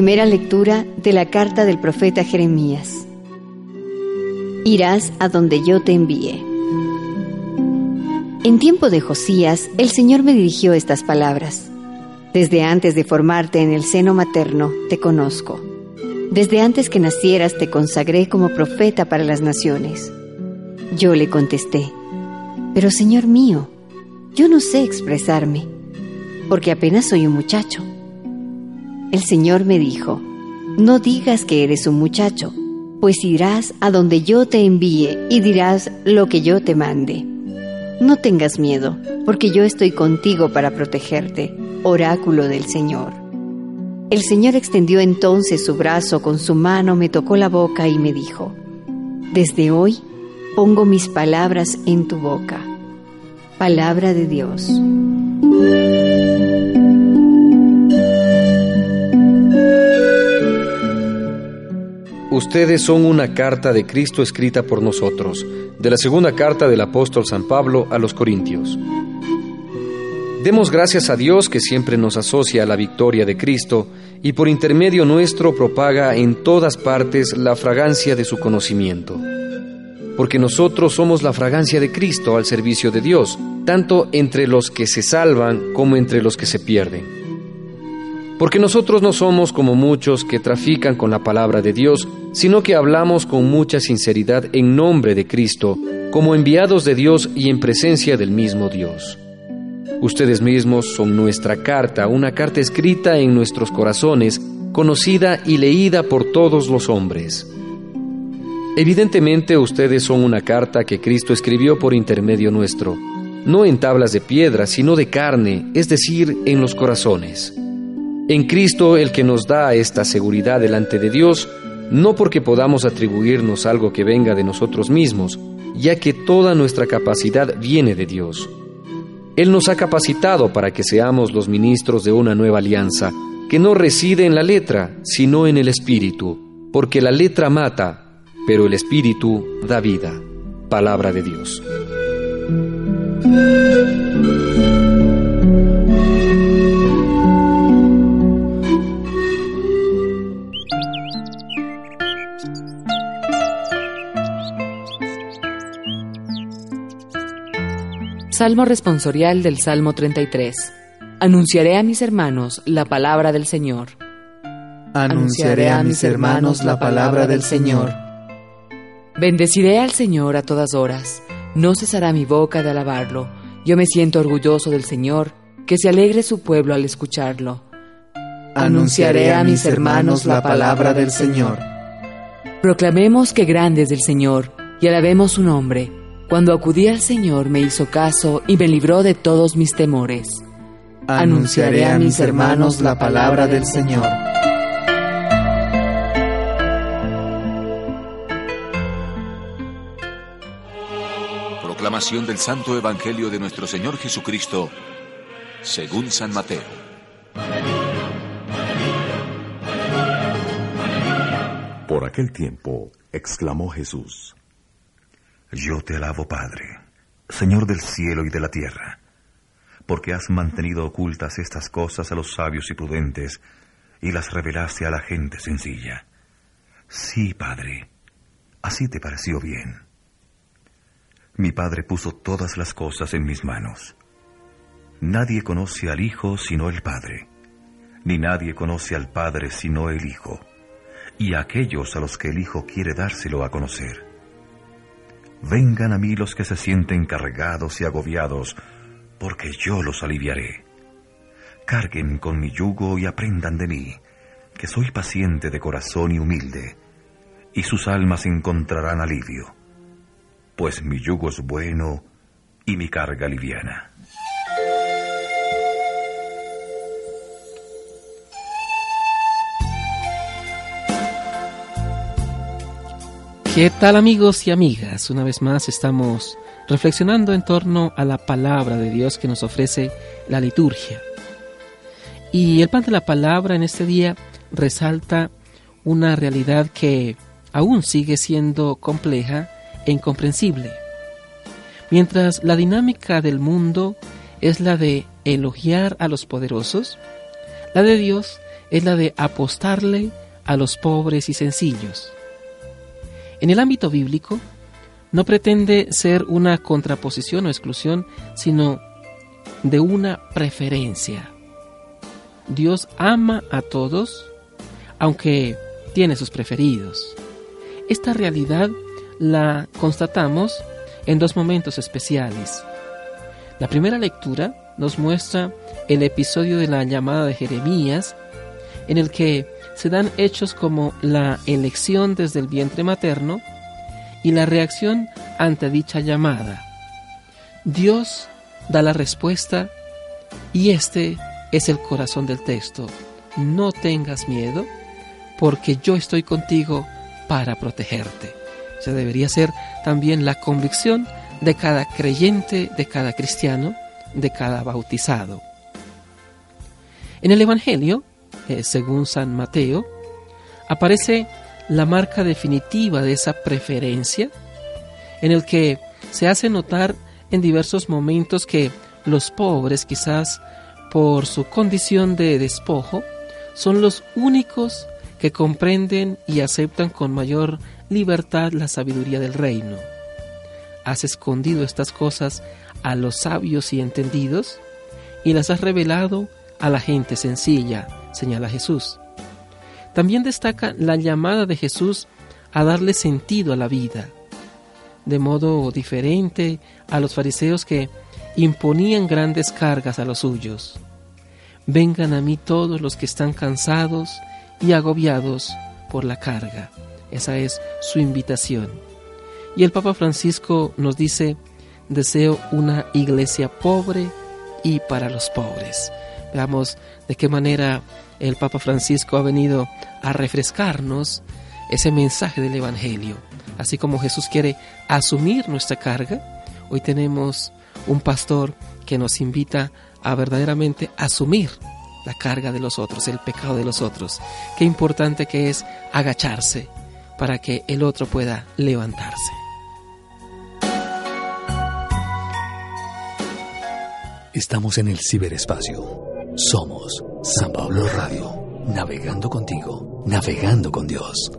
Primera lectura de la carta del profeta Jeremías. Irás a donde yo te envíe. En tiempo de Josías, el Señor me dirigió estas palabras. Desde antes de formarte en el seno materno, te conozco. Desde antes que nacieras, te consagré como profeta para las naciones. Yo le contesté, pero Señor mío, yo no sé expresarme, porque apenas soy un muchacho. El Señor me dijo, no digas que eres un muchacho, pues irás a donde yo te envíe y dirás lo que yo te mande. No tengas miedo, porque yo estoy contigo para protegerte, oráculo del Señor. El Señor extendió entonces su brazo con su mano, me tocó la boca y me dijo, Desde hoy pongo mis palabras en tu boca. Palabra de Dios. Ustedes son una carta de Cristo escrita por nosotros, de la segunda carta del apóstol San Pablo a los Corintios. Demos gracias a Dios que siempre nos asocia a la victoria de Cristo y por intermedio nuestro propaga en todas partes la fragancia de su conocimiento. Porque nosotros somos la fragancia de Cristo al servicio de Dios, tanto entre los que se salvan como entre los que se pierden. Porque nosotros no somos como muchos que trafican con la palabra de Dios, sino que hablamos con mucha sinceridad en nombre de Cristo, como enviados de Dios y en presencia del mismo Dios. Ustedes mismos son nuestra carta, una carta escrita en nuestros corazones, conocida y leída por todos los hombres. Evidentemente ustedes son una carta que Cristo escribió por intermedio nuestro, no en tablas de piedra, sino de carne, es decir, en los corazones. En Cristo el que nos da esta seguridad delante de Dios, no porque podamos atribuirnos algo que venga de nosotros mismos, ya que toda nuestra capacidad viene de Dios. Él nos ha capacitado para que seamos los ministros de una nueva alianza, que no reside en la letra, sino en el Espíritu, porque la letra mata, pero el Espíritu da vida. Palabra de Dios. Salmo responsorial del Salmo 33. Anunciaré a mis hermanos la palabra del Señor. Anunciaré a mis hermanos la palabra del Señor. Bendeciré al Señor a todas horas. No cesará mi boca de alabarlo. Yo me siento orgulloso del Señor, que se alegre su pueblo al escucharlo. Anunciaré a mis hermanos la palabra del Señor. Proclamemos que grande es el Señor y alabemos su nombre cuando acudí al Señor me hizo caso y me libró de todos mis temores. Anunciaré a mis hermanos la palabra del Señor. Proclamación del Santo Evangelio de nuestro Señor Jesucristo, según San Mateo. Por aquel tiempo, exclamó Jesús, yo te alabo, Padre, Señor del cielo y de la tierra, porque has mantenido ocultas estas cosas a los sabios y prudentes y las revelaste a la gente sencilla. Sí, Padre, así te pareció bien. Mi Padre puso todas las cosas en mis manos. Nadie conoce al Hijo sino el Padre, ni nadie conoce al Padre sino el Hijo, y a aquellos a los que el Hijo quiere dárselo a conocer. Vengan a mí los que se sienten cargados y agobiados, porque yo los aliviaré. Carguen con mi yugo y aprendan de mí, que soy paciente de corazón y humilde, y sus almas encontrarán alivio, pues mi yugo es bueno y mi carga liviana. ¿Qué tal amigos y amigas? Una vez más estamos reflexionando en torno a la palabra de Dios que nos ofrece la liturgia. Y el pan de la palabra en este día resalta una realidad que aún sigue siendo compleja e incomprensible. Mientras la dinámica del mundo es la de elogiar a los poderosos, la de Dios es la de apostarle a los pobres y sencillos. En el ámbito bíblico, no pretende ser una contraposición o exclusión, sino de una preferencia. Dios ama a todos, aunque tiene sus preferidos. Esta realidad la constatamos en dos momentos especiales. La primera lectura nos muestra el episodio de la llamada de Jeremías, en el que se dan hechos como la elección desde el vientre materno y la reacción ante dicha llamada. Dios da la respuesta y este es el corazón del texto. No tengas miedo porque yo estoy contigo para protegerte. Se debería ser también la convicción de cada creyente, de cada cristiano, de cada bautizado. En el Evangelio, eh, según San Mateo, aparece la marca definitiva de esa preferencia, en el que se hace notar en diversos momentos que los pobres, quizás por su condición de despojo, son los únicos que comprenden y aceptan con mayor libertad la sabiduría del reino. Has escondido estas cosas a los sabios y entendidos y las has revelado a la gente sencilla, señala Jesús. También destaca la llamada de Jesús a darle sentido a la vida, de modo diferente a los fariseos que imponían grandes cargas a los suyos. Vengan a mí todos los que están cansados y agobiados por la carga. Esa es su invitación. Y el Papa Francisco nos dice, deseo una iglesia pobre y para los pobres. Veamos de qué manera el Papa Francisco ha venido a refrescarnos ese mensaje del Evangelio. Así como Jesús quiere asumir nuestra carga, hoy tenemos un pastor que nos invita a verdaderamente asumir la carga de los otros, el pecado de los otros. Qué importante que es agacharse para que el otro pueda levantarse. Estamos en el ciberespacio. Somos San Pablo Radio, navegando contigo, navegando con Dios.